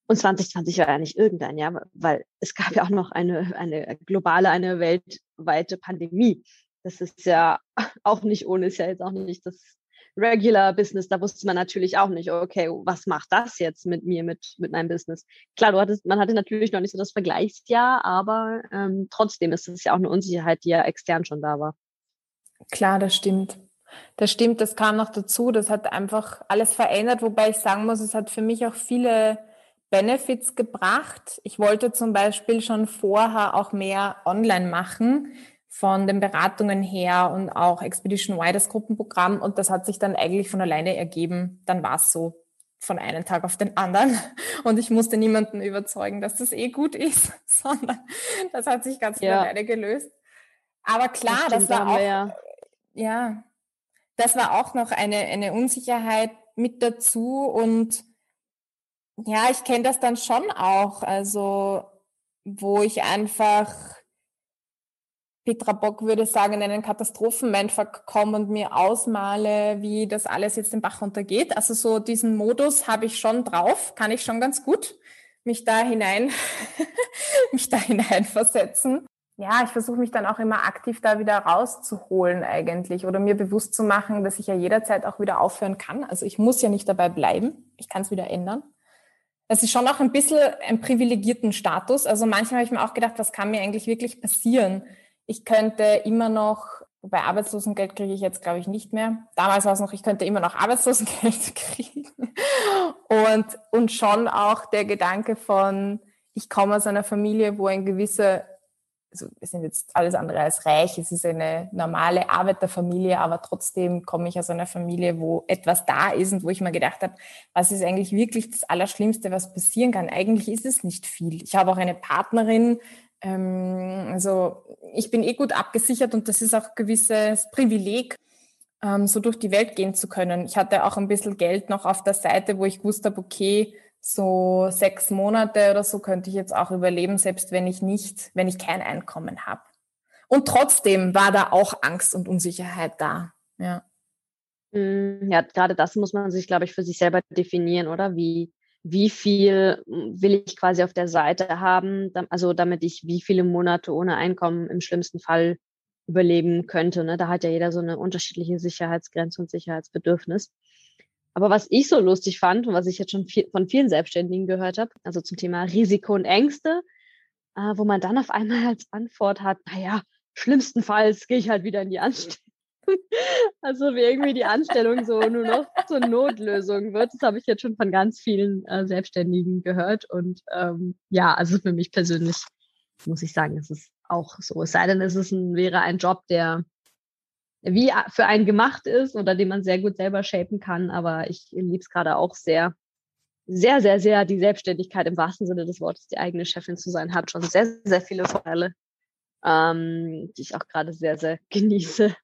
Und 2020 war ja nicht irgendein Jahr, weil es gab ja auch noch eine, eine globale, eine weltweite Pandemie. Das ist ja auch nicht ohne, ist ja jetzt auch nicht das Regular Business. Da wusste man natürlich auch nicht, okay, was macht das jetzt mit mir, mit, mit meinem Business? Klar, du hattest, man hatte natürlich noch nicht so das Vergleichsjahr, aber ähm, trotzdem ist es ja auch eine Unsicherheit, die ja extern schon da war. Klar, das stimmt. Das stimmt, das kam noch dazu. Das hat einfach alles verändert, wobei ich sagen muss, es hat für mich auch viele Benefits gebracht. Ich wollte zum Beispiel schon vorher auch mehr online machen von den Beratungen her und auch Expedition Y, das Gruppenprogramm. Und das hat sich dann eigentlich von alleine ergeben. Dann war es so von einem Tag auf den anderen. Und ich musste niemanden überzeugen, dass das eh gut ist, sondern das hat sich ganz von ja. alleine gelöst. Aber klar, das, das war auch, ja. ja, das war auch noch eine, eine Unsicherheit mit dazu und ja, ich kenne das dann schon auch. Also, wo ich einfach Petra Bock würde sagen, in einen Katastrophenmindfuck komme und mir ausmale, wie das alles jetzt den Bach runtergeht. Also so diesen Modus habe ich schon drauf, kann ich schon ganz gut mich da hinein, mich da hineinversetzen. Ja, ich versuche mich dann auch immer aktiv da wieder rauszuholen eigentlich oder mir bewusst zu machen, dass ich ja jederzeit auch wieder aufhören kann. Also ich muss ja nicht dabei bleiben. Ich kann es wieder ändern. Es ist schon auch ein bisschen ein privilegierten Status. Also manchmal habe ich mir auch gedacht, was kann mir eigentlich wirklich passieren? Ich könnte immer noch, wobei Arbeitslosengeld kriege ich jetzt, glaube ich, nicht mehr. Damals war es noch, ich könnte immer noch Arbeitslosengeld kriegen. Und, und schon auch der Gedanke von, ich komme aus einer Familie, wo ein gewisser, also wir sind jetzt alles andere als reich, es ist eine normale Arbeiterfamilie, aber trotzdem komme ich aus einer Familie, wo etwas da ist und wo ich mir gedacht habe, was ist eigentlich wirklich das Allerschlimmste, was passieren kann? Eigentlich ist es nicht viel. Ich habe auch eine Partnerin, ähm, also ich bin eh gut abgesichert und das ist auch ein gewisses Privileg, ähm, so durch die Welt gehen zu können. Ich hatte auch ein bisschen Geld noch auf der Seite, wo ich gewusst habe, okay, so sechs Monate oder so könnte ich jetzt auch überleben, selbst wenn ich nicht, wenn ich kein Einkommen habe. Und trotzdem war da auch Angst und Unsicherheit da. Ja. Hm, ja, gerade das muss man sich, glaube ich, für sich selber definieren, oder? Wie, wie viel will ich quasi auf der Seite haben, also damit ich wie viele Monate ohne Einkommen im schlimmsten Fall überleben könnte. Ne? Da hat ja jeder so eine unterschiedliche Sicherheitsgrenze und Sicherheitsbedürfnis. Aber was ich so lustig fand und was ich jetzt schon viel, von vielen Selbstständigen gehört habe, also zum Thema Risiko und Ängste, äh, wo man dann auf einmal als Antwort hat, naja, schlimmstenfalls gehe ich halt wieder in die Anstellung. Also wie irgendwie die Anstellung so nur noch zur Notlösung wird. Das habe ich jetzt schon von ganz vielen äh, Selbstständigen gehört. Und ähm, ja, also für mich persönlich muss ich sagen, es ist auch so. Es sei denn, es ist ein, wäre ein Job, der wie für einen gemacht ist oder den man sehr gut selber shapen kann. Aber ich liebe es gerade auch sehr, sehr, sehr, sehr die Selbstständigkeit im wahrsten Sinne des Wortes, die eigene Chefin zu sein, hat schon sehr, sehr viele Vorteile, ähm, die ich auch gerade sehr, sehr genieße.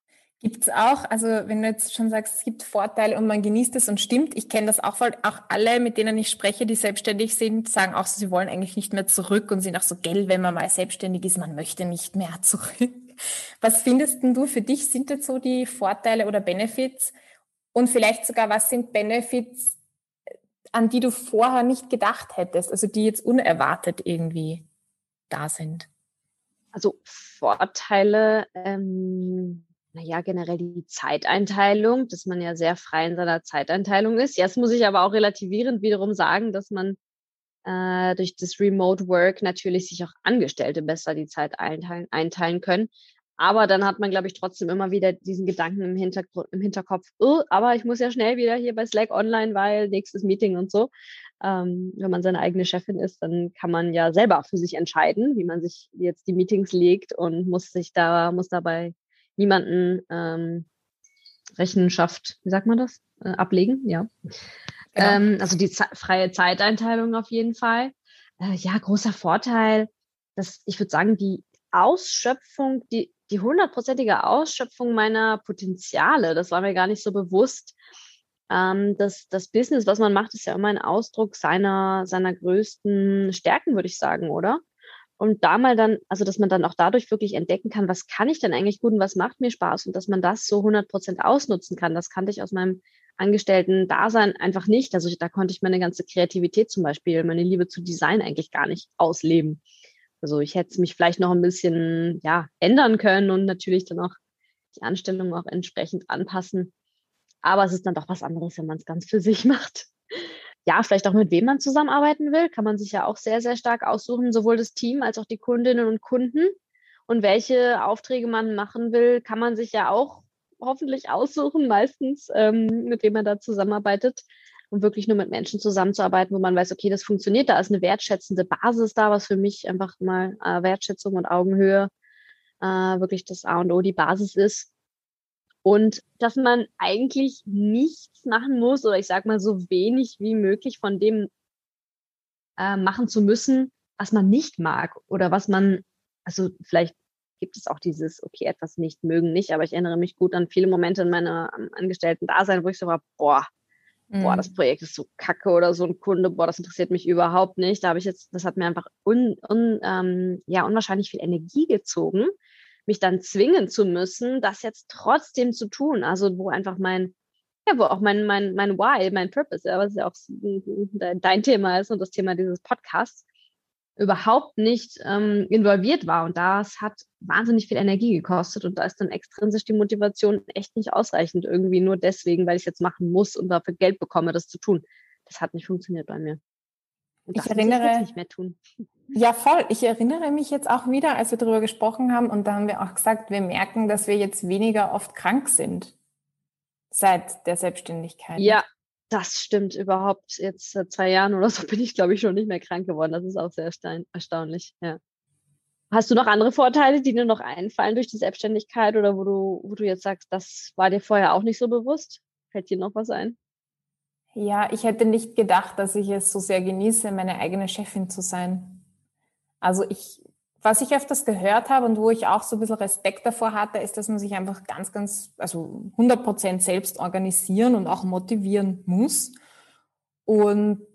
Gibt es auch, also wenn du jetzt schon sagst, es gibt Vorteile und man genießt es und stimmt, ich kenne das auch voll, auch alle, mit denen ich spreche, die selbstständig sind, sagen auch, sie wollen eigentlich nicht mehr zurück und sind auch so, gell, wenn man mal selbstständig ist, man möchte nicht mehr zurück. Was findest du für dich, sind jetzt so die Vorteile oder Benefits und vielleicht sogar, was sind Benefits, an die du vorher nicht gedacht hättest, also die jetzt unerwartet irgendwie da sind? Also Vorteile, ähm naja, generell die Zeiteinteilung, dass man ja sehr frei in seiner Zeiteinteilung ist. Jetzt muss ich aber auch relativierend wiederum sagen, dass man äh, durch das Remote Work natürlich sich auch Angestellte besser die Zeit einteilen, einteilen können. Aber dann hat man, glaube ich, trotzdem immer wieder diesen Gedanken im, Hintergrund, im Hinterkopf, oh, aber ich muss ja schnell wieder hier bei Slack online, weil nächstes Meeting und so. Ähm, wenn man seine eigene Chefin ist, dann kann man ja selber für sich entscheiden, wie man sich jetzt die Meetings legt und muss sich da, muss dabei niemanden ähm, Rechenschaft, wie sagt man das? Äh, ablegen, ja. Genau. Ähm, also die freie Zeiteinteilung auf jeden Fall. Äh, ja, großer Vorteil, dass ich würde sagen, die Ausschöpfung, die, die hundertprozentige Ausschöpfung meiner Potenziale, das war mir gar nicht so bewusst. Ähm, das, das Business, was man macht, ist ja immer ein Ausdruck seiner, seiner größten Stärken, würde ich sagen, oder? Und da mal dann, also dass man dann auch dadurch wirklich entdecken kann, was kann ich denn eigentlich gut und was macht mir Spaß und dass man das so 100 Prozent ausnutzen kann. Das kannte ich aus meinem Angestellten-Dasein einfach nicht. Also da konnte ich meine ganze Kreativität zum Beispiel, meine Liebe zu Design eigentlich gar nicht ausleben. Also ich hätte mich vielleicht noch ein bisschen, ja, ändern können und natürlich dann auch die Anstellung auch entsprechend anpassen. Aber es ist dann doch was anderes, wenn man es ganz für sich macht ja, vielleicht auch mit wem man zusammenarbeiten will, kann man sich ja auch sehr, sehr stark aussuchen, sowohl das Team als auch die Kundinnen und Kunden. Und welche Aufträge man machen will, kann man sich ja auch hoffentlich aussuchen, meistens, ähm, mit wem man da zusammenarbeitet. Und wirklich nur mit Menschen zusammenzuarbeiten, wo man weiß, okay, das funktioniert, da ist eine wertschätzende Basis da, was für mich einfach mal äh, Wertschätzung und Augenhöhe äh, wirklich das A und O, die Basis ist. Und dass man eigentlich nichts machen muss oder ich sag mal so wenig wie möglich von dem äh, machen zu müssen, was man nicht mag oder was man, also vielleicht gibt es auch dieses, okay, etwas nicht mögen nicht, aber ich erinnere mich gut an viele Momente in meiner Angestellten-Dasein, wo ich so war, boah, mhm. boah, das mhm. Projekt ist so kacke oder so ein Kunde, boah, das interessiert mich überhaupt nicht. Da habe ich jetzt, das hat mir einfach un, un, ähm, ja, unwahrscheinlich viel Energie gezogen mich dann zwingen zu müssen, das jetzt trotzdem zu tun. Also wo einfach mein, ja, wo auch mein, mein, mein Why, mein Purpose, ja, was ja auch dein Thema ist und das Thema dieses Podcasts, überhaupt nicht ähm, involviert war. Und das hat wahnsinnig viel Energie gekostet. Und da ist dann extrinsisch die Motivation echt nicht ausreichend. Irgendwie nur deswegen, weil ich es jetzt machen muss und dafür Geld bekomme, das zu tun. Das hat nicht funktioniert bei mir. Und ich erinnere, ich nicht mehr tun. Ja, voll. Ich erinnere mich jetzt auch wieder, als wir darüber gesprochen haben, und da haben wir auch gesagt, wir merken, dass wir jetzt weniger oft krank sind seit der Selbstständigkeit. Ja, das stimmt überhaupt. Jetzt seit zwei Jahren oder so bin ich, glaube ich, schon nicht mehr krank geworden. Das ist auch sehr erstaunlich. Ja. Hast du noch andere Vorteile, die dir noch einfallen durch die Selbstständigkeit oder wo du, wo du jetzt sagst, das war dir vorher auch nicht so bewusst? Fällt dir noch was ein? Ja, ich hätte nicht gedacht, dass ich es so sehr genieße, meine eigene Chefin zu sein. Also ich, was ich öfters gehört habe und wo ich auch so ein bisschen Respekt davor hatte, ist, dass man sich einfach ganz, ganz, also 100 Prozent selbst organisieren und auch motivieren muss. Und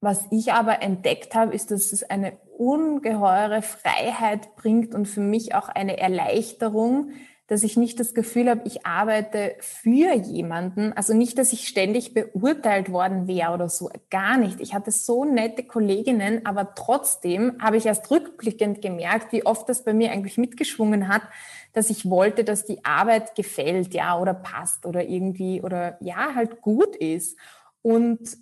was ich aber entdeckt habe, ist, dass es eine ungeheure Freiheit bringt und für mich auch eine Erleichterung, dass ich nicht das Gefühl habe, ich arbeite für jemanden. Also nicht, dass ich ständig beurteilt worden wäre oder so. Gar nicht. Ich hatte so nette Kolleginnen, aber trotzdem habe ich erst rückblickend gemerkt, wie oft das bei mir eigentlich mitgeschwungen hat, dass ich wollte, dass die Arbeit gefällt, ja, oder passt oder irgendwie oder ja, halt gut ist. Und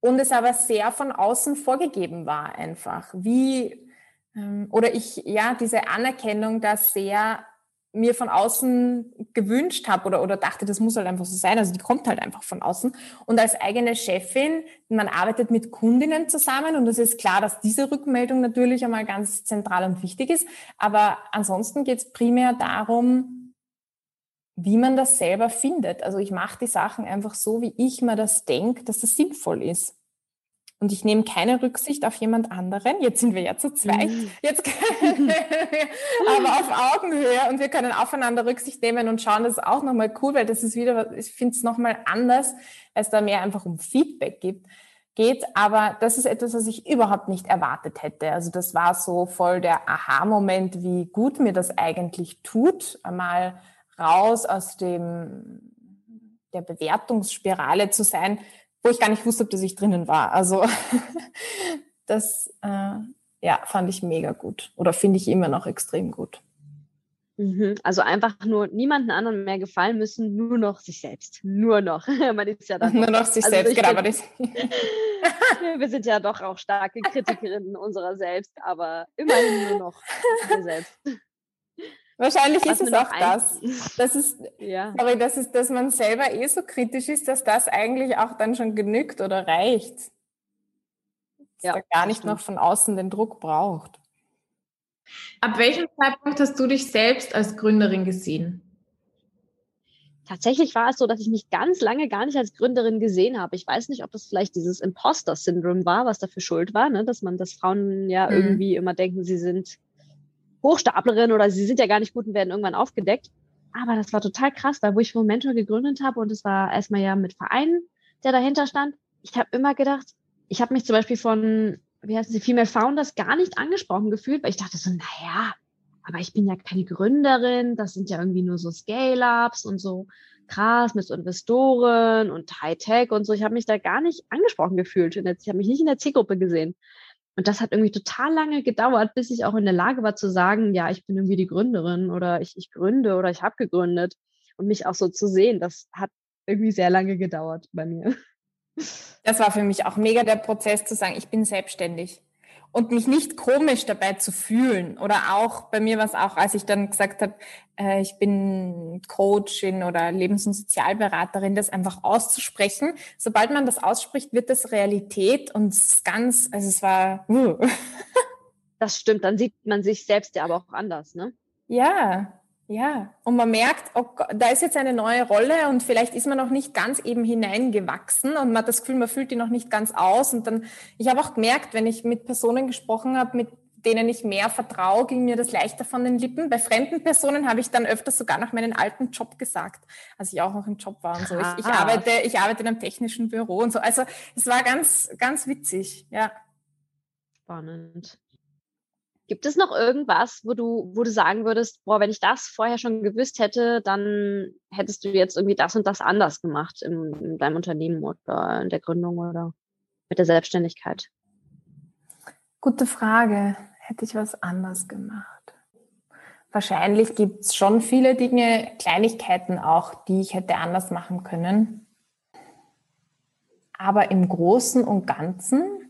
und es aber sehr von außen vorgegeben war einfach. Wie, ähm, oder ich, ja, diese Anerkennung da sehr mir von außen gewünscht habe oder, oder dachte, das muss halt einfach so sein. Also die kommt halt einfach von außen. Und als eigene Chefin, man arbeitet mit Kundinnen zusammen und es ist klar, dass diese Rückmeldung natürlich einmal ganz zentral und wichtig ist. Aber ansonsten geht es primär darum, wie man das selber findet. Also ich mache die Sachen einfach so, wie ich mir das denke, dass das sinnvoll ist und ich nehme keine Rücksicht auf jemand anderen. Jetzt sind wir ja zu zweit. Mhm. Jetzt können wir aber auf Augenhöhe und wir können aufeinander Rücksicht nehmen und schauen, das ist auch nochmal cool, weil das ist wieder, ich finde es nochmal anders, weil es da mehr einfach um Feedback gibt geht, aber das ist etwas, was ich überhaupt nicht erwartet hätte. Also das war so voll der Aha-Moment, wie gut mir das eigentlich tut, einmal raus aus dem der Bewertungsspirale zu sein, wo ich gar nicht wusste, dass ich drinnen war. Also das äh, ja, fand ich mega gut oder finde ich immer noch extrem gut. Mhm. Also einfach nur niemanden anderen mehr gefallen müssen, nur noch sich selbst. Nur noch. Man ist ja dann nur noch sich also selbst, genau. Das wir sind ja doch auch starke Kritikerinnen unserer selbst, aber immerhin nur noch wir selbst. Wahrscheinlich ist es auch das. Das ist, ja. sorry, das ist, dass man selber eh so kritisch ist, dass das eigentlich auch dann schon genügt oder reicht. Dass ja, da gar nicht noch von außen den Druck braucht. Ab welchem Zeitpunkt hast du dich selbst als Gründerin gesehen? Tatsächlich war es so, dass ich mich ganz lange gar nicht als Gründerin gesehen habe. Ich weiß nicht, ob das vielleicht dieses Imposter-Syndrom war, was dafür schuld war, ne? dass man, dass Frauen ja mhm. irgendwie immer denken, sie sind Hochstaplerin oder sie sind ja gar nicht gut und werden irgendwann aufgedeckt. Aber das war total krass, weil wo ich für Mentor gegründet habe und es war erstmal ja mit Vereinen, der dahinter stand. Ich habe immer gedacht, ich habe mich zum Beispiel von, wie heißen sie, Female Founders gar nicht angesprochen gefühlt, weil ich dachte so, naja, aber ich bin ja keine Gründerin, das sind ja irgendwie nur so Scale-Ups und so krass mit so Investoren und Hightech und so. Ich habe mich da gar nicht angesprochen gefühlt. Ich habe mich nicht in der Zielgruppe gesehen. Und das hat irgendwie total lange gedauert, bis ich auch in der Lage war zu sagen, ja, ich bin irgendwie die Gründerin oder ich, ich gründe oder ich habe gegründet. Und mich auch so zu sehen, das hat irgendwie sehr lange gedauert bei mir. Das war für mich auch mega der Prozess zu sagen, ich bin selbstständig und mich nicht komisch dabei zu fühlen. Oder auch bei mir war es auch, als ich dann gesagt habe, äh, ich bin Coachin oder Lebens- und Sozialberaterin, das einfach auszusprechen. Sobald man das ausspricht, wird das Realität und es ganz, also es war. Uh. Das stimmt, dann sieht man sich selbst ja aber auch anders, ne? Ja, ja, und man merkt, oh da ist jetzt eine neue Rolle und vielleicht ist man noch nicht ganz eben hineingewachsen und man hat das Gefühl, man fühlt die noch nicht ganz aus. Und dann, ich habe auch gemerkt, wenn ich mit Personen gesprochen habe, mit denen ich mehr vertraue, ging mir das leichter von den Lippen. Bei fremden Personen habe ich dann öfters sogar noch meinen alten Job gesagt, als ich auch noch im Job war und so. Ich, ich arbeite, ich arbeite in einem technischen Büro und so. Also es war ganz, ganz witzig, ja. Spannend. Gibt es noch irgendwas, wo du, wo du sagen würdest, boah, wenn ich das vorher schon gewusst hätte, dann hättest du jetzt irgendwie das und das anders gemacht in, in deinem Unternehmen oder in der Gründung oder mit der Selbstständigkeit? Gute Frage. Hätte ich was anders gemacht? Wahrscheinlich gibt es schon viele Dinge, Kleinigkeiten auch, die ich hätte anders machen können. Aber im Großen und Ganzen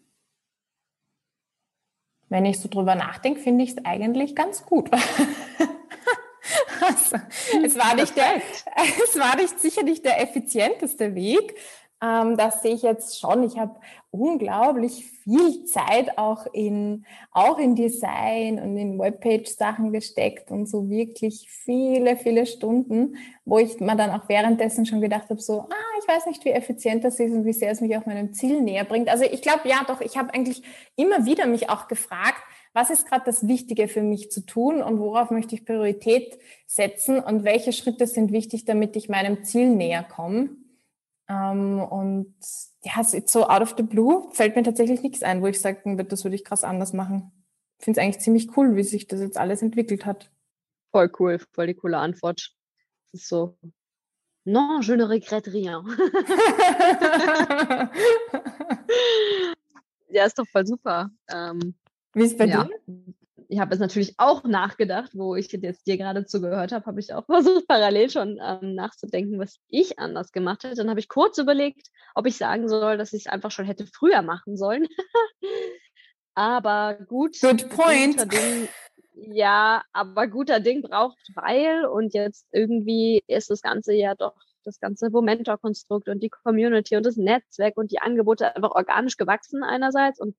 wenn ich so drüber nachdenke, finde ich es eigentlich ganz gut. also, es war nicht der, es war nicht sicher nicht der effizienteste Weg, ähm, das sehe ich jetzt schon. Ich habe unglaublich viel Zeit auch in, auch in Design und in Webpage-Sachen gesteckt und so wirklich viele, viele Stunden, wo ich mir dann auch währenddessen schon gedacht habe, so, ah, ich weiß nicht, wie effizient das ist und wie sehr es mich auch meinem Ziel näher bringt. Also ich glaube, ja, doch, ich habe eigentlich immer wieder mich auch gefragt, was ist gerade das Wichtige für mich zu tun und worauf möchte ich Priorität setzen und welche Schritte sind wichtig, damit ich meinem Ziel näher komme. Ähm, und ja, so out of the blue fällt mir tatsächlich nichts ein, wo ich sagen würde, das würde ich krass anders machen. Ich finde es eigentlich ziemlich cool, wie sich das jetzt alles entwickelt hat. Voll cool, voll die coole Antwort. Das ist so, non, je ne regrette rien. ja, ist doch voll super. Ähm, wie ist bei ja. dir? Ich habe es natürlich auch nachgedacht, wo ich jetzt dir gerade zugehört habe, habe ich auch versucht, parallel schon ähm, nachzudenken, was ich anders gemacht hätte. Dann habe ich kurz überlegt, ob ich sagen soll, dass ich es einfach schon hätte früher machen sollen. aber gut. Good point. Ding, ja, aber guter Ding braucht weil und jetzt irgendwie ist das Ganze ja doch das ganze Momentor-Konstrukt und die Community und das Netzwerk und die Angebote einfach organisch gewachsen einerseits und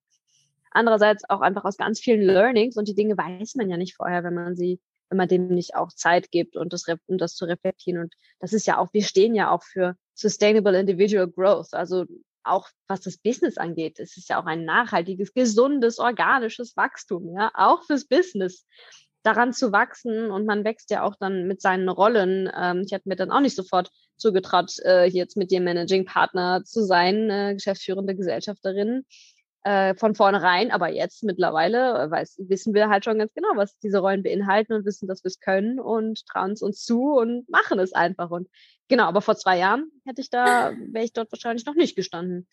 Andererseits auch einfach aus ganz vielen Learnings und die Dinge weiß man ja nicht vorher, wenn man sie, wenn man dem nicht auch Zeit gibt und das, um das zu reflektieren. Und das ist ja auch, wir stehen ja auch für Sustainable Individual Growth. Also auch was das Business angeht, es ist ja auch ein nachhaltiges, gesundes, organisches Wachstum, ja, auch fürs Business daran zu wachsen und man wächst ja auch dann mit seinen Rollen. Ähm, ich hatte mir dann auch nicht sofort zugetraut, äh, jetzt mit dir Managing Partner zu sein, äh, geschäftsführende Gesellschafterin äh, von vornherein, aber jetzt mittlerweile äh, weiß, wissen wir halt schon ganz genau, was diese Rollen beinhalten und wissen, dass wir es können und trauen es uns zu und machen es einfach. Und genau, aber vor zwei Jahren hätte ich da, wäre ich dort wahrscheinlich noch nicht gestanden.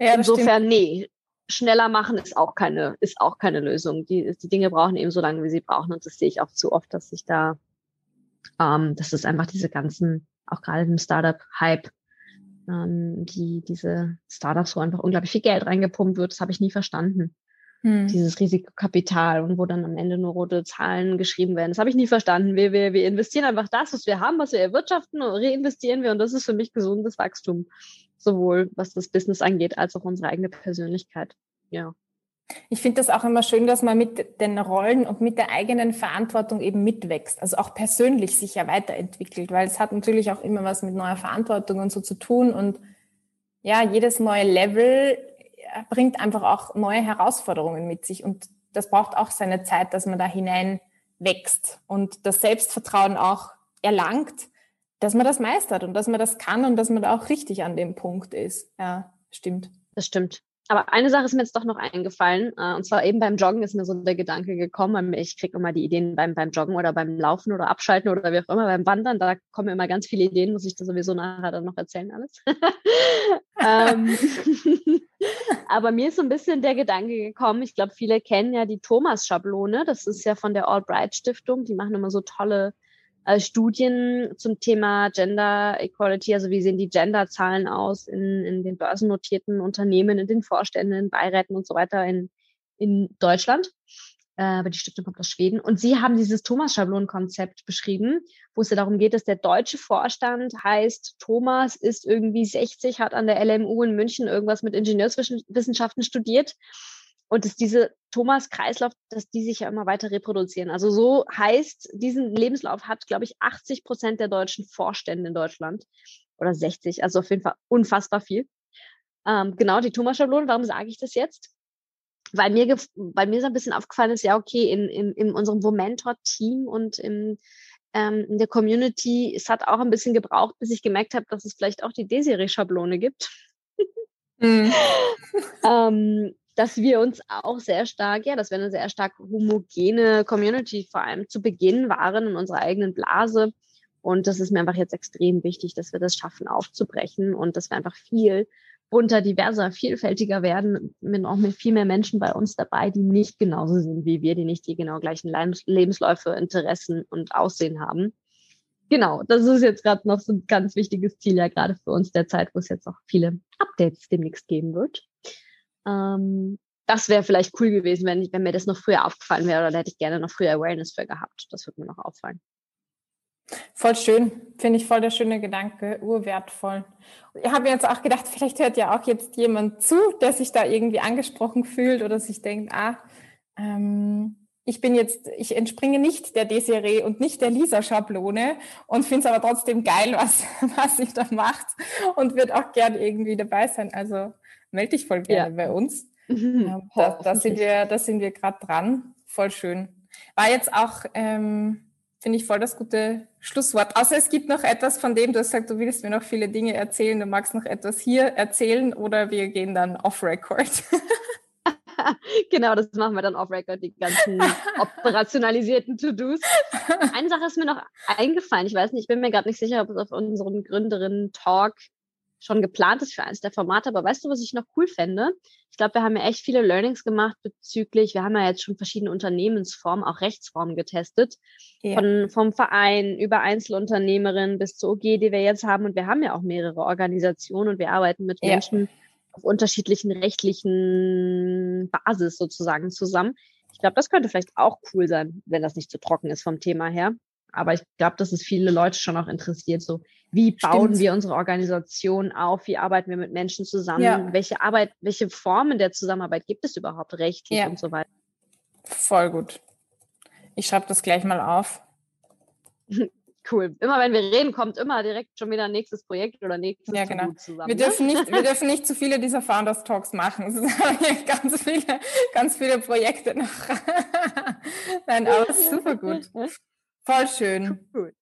Ja, Insofern, nee, schneller machen ist auch keine, ist auch keine Lösung. Die, die Dinge brauchen eben so lange, wie sie brauchen. Und das sehe ich auch zu oft, dass sich da, ähm, dass es einfach diese ganzen, auch gerade im Startup-Hype, ähm, die diese Startups, wo einfach unglaublich viel Geld reingepumpt wird, das habe ich nie verstanden. Hm. Dieses Risikokapital und wo dann am Ende nur rote Zahlen geschrieben werden. Das habe ich nie verstanden. Wir, wir, wir investieren einfach das, was wir haben, was wir erwirtschaften, und reinvestieren wir und das ist für mich gesundes Wachstum. Sowohl was das Business angeht, als auch unsere eigene Persönlichkeit. Ja. Ich finde das auch immer schön, dass man mit den Rollen und mit der eigenen Verantwortung eben mitwächst, also auch persönlich sich ja weiterentwickelt, weil es hat natürlich auch immer was mit neuer Verantwortung und so zu tun und ja, jedes neue Level bringt einfach auch neue Herausforderungen mit sich und das braucht auch seine Zeit, dass man da hinein wächst und das Selbstvertrauen auch erlangt, dass man das meistert und dass man das kann und dass man da auch richtig an dem Punkt ist. Ja, stimmt. Das stimmt. Aber eine Sache ist mir jetzt doch noch eingefallen, äh, und zwar eben beim Joggen ist mir so der Gedanke gekommen, ich kriege immer die Ideen beim, beim Joggen oder beim Laufen oder Abschalten oder wie auch immer, beim Wandern, da kommen immer ganz viele Ideen, muss ich das sowieso nachher dann noch erzählen alles. ähm, aber mir ist so ein bisschen der Gedanke gekommen, ich glaube, viele kennen ja die Thomas-Schablone, das ist ja von der Albright Stiftung, die machen immer so tolle äh, Studien zum Thema Gender Equality, also wie sehen die Genderzahlen aus in, in den börsennotierten Unternehmen, in den Vorständen, in Beiräten und so weiter in, in Deutschland. Äh, aber die Stiftung kommt aus Schweden. Und sie haben dieses Thomas-Schablonen-Konzept beschrieben, wo es ja darum geht, dass der deutsche Vorstand heißt, Thomas ist irgendwie 60, hat an der LMU in München irgendwas mit Ingenieurswissenschaften studiert und dass diese Thomas-Kreislauf, dass die sich ja immer weiter reproduzieren. Also so heißt, diesen Lebenslauf hat, glaube ich, 80 Prozent der deutschen Vorstände in Deutschland oder 60, also auf jeden Fall unfassbar viel. Ähm, genau, die Thomas-Schablone, warum sage ich das jetzt? Weil mir, weil mir so ein bisschen aufgefallen ist, ja, okay, in, in, in unserem Momentor-Team und im, ähm, in der Community, es hat auch ein bisschen gebraucht, bis ich gemerkt habe, dass es vielleicht auch die Desiree-Schablone gibt. Mhm. ähm, dass wir uns auch sehr stark, ja, dass wir eine sehr stark homogene Community vor allem zu Beginn waren in unserer eigenen Blase. Und das ist mir einfach jetzt extrem wichtig, dass wir das schaffen aufzubrechen und dass wir einfach viel bunter, diverser, vielfältiger werden, mit auch mit viel mehr Menschen bei uns dabei, die nicht genauso sind wie wir, die nicht die genau gleichen Lebensläufe, Interessen und Aussehen haben. Genau, das ist jetzt gerade noch so ein ganz wichtiges Ziel, ja, gerade für uns der Zeit, wo es jetzt auch viele Updates demnächst geben wird. Ähm, das wäre vielleicht cool gewesen, wenn, wenn mir das noch früher aufgefallen wäre, oder da hätte ich gerne noch früher Awareness für gehabt. Das würde mir noch auffallen. Voll schön, finde ich voll der schöne Gedanke, urwertvoll. Ich habe jetzt auch gedacht, vielleicht hört ja auch jetzt jemand zu, der sich da irgendwie angesprochen fühlt oder sich denkt, ah, ähm, ich bin jetzt, ich entspringe nicht der Desiree und nicht der Lisa-Schablone und finde es aber trotzdem geil, was, was sie da macht und wird auch gern irgendwie dabei sein. Also melde dich voll gerne ja. bei uns. Mhm. Da, da, sind wir, da sind wir gerade dran. Voll schön. War jetzt auch, ähm, finde ich, voll das gute Schlusswort. Außer es gibt noch etwas, von dem du hast gesagt, du willst mir noch viele Dinge erzählen, du magst noch etwas hier erzählen oder wir gehen dann off-Record. genau, das machen wir dann off-Record, die ganzen operationalisierten To-Dos. Eine Sache ist mir noch eingefallen. Ich weiß nicht, ich bin mir gerade nicht sicher, ob es auf unserem Gründerinnen-Talk schon geplant ist für eines der Formate. Aber weißt du, was ich noch cool fände? Ich glaube, wir haben ja echt viele Learnings gemacht bezüglich, wir haben ja jetzt schon verschiedene Unternehmensformen, auch Rechtsformen getestet. Ja. Von, vom Verein über Einzelunternehmerin bis zur OG, die wir jetzt haben. Und wir haben ja auch mehrere Organisationen und wir arbeiten mit ja. Menschen auf unterschiedlichen rechtlichen Basis sozusagen zusammen. Ich glaube, das könnte vielleicht auch cool sein, wenn das nicht zu trocken ist vom Thema her. Aber ich glaube, dass es viele Leute schon auch interessiert, so wie bauen Stimmt. wir unsere Organisation auf, wie arbeiten wir mit Menschen zusammen, ja. welche Arbeit, welche Formen der Zusammenarbeit gibt es überhaupt rechtlich ja. und so weiter. Voll gut. Ich schreibe das gleich mal auf. cool. Immer wenn wir reden, kommt immer direkt schon wieder ein nächstes Projekt oder nächstes ja, genau. zusammen. Wir dürfen, nicht, wir dürfen nicht zu viele dieser Founders Talks machen. Es sind ganz viele, ganz viele Projekte noch. Nein, aber super gut. Voll schön. Cool.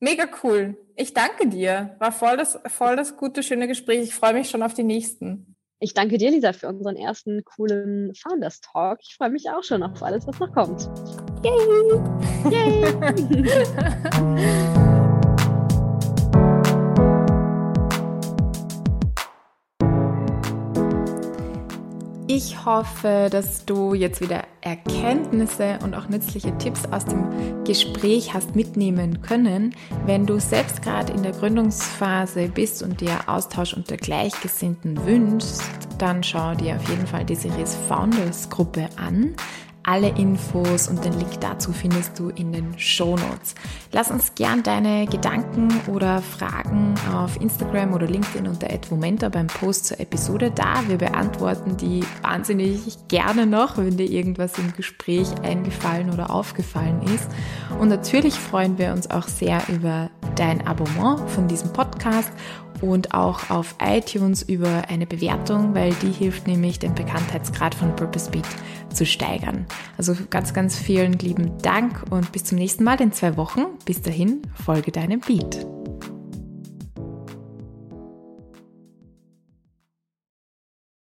Mega cool. Ich danke dir. War voll das, voll das gute, schöne Gespräch. Ich freue mich schon auf die nächsten. Ich danke dir, Lisa, für unseren ersten coolen Founders Talk. Ich freue mich auch schon auf alles, was noch kommt. Yay! Yay! Ich hoffe, dass du jetzt wieder Erkenntnisse und auch nützliche Tipps aus dem Gespräch hast mitnehmen können. Wenn du selbst gerade in der Gründungsphase bist und dir Austausch unter Gleichgesinnten wünschst, dann schau dir auf jeden Fall die Series Founders Gruppe an. Alle Infos und den Link dazu findest du in den Show Notes. Lass uns gern deine Gedanken oder Fragen auf Instagram oder LinkedIn unter @momenta beim Post zur Episode da. Wir beantworten die wahnsinnig gerne noch, wenn dir irgendwas im Gespräch eingefallen oder aufgefallen ist. Und natürlich freuen wir uns auch sehr über dein Abonnement von diesem Podcast und auch auf iTunes über eine Bewertung, weil die hilft nämlich, den Bekanntheitsgrad von Purpose Beat zu steigern. Also ganz, ganz vielen lieben Dank und bis zum nächsten Mal in zwei Wochen. Bis dahin, folge deinem Beat.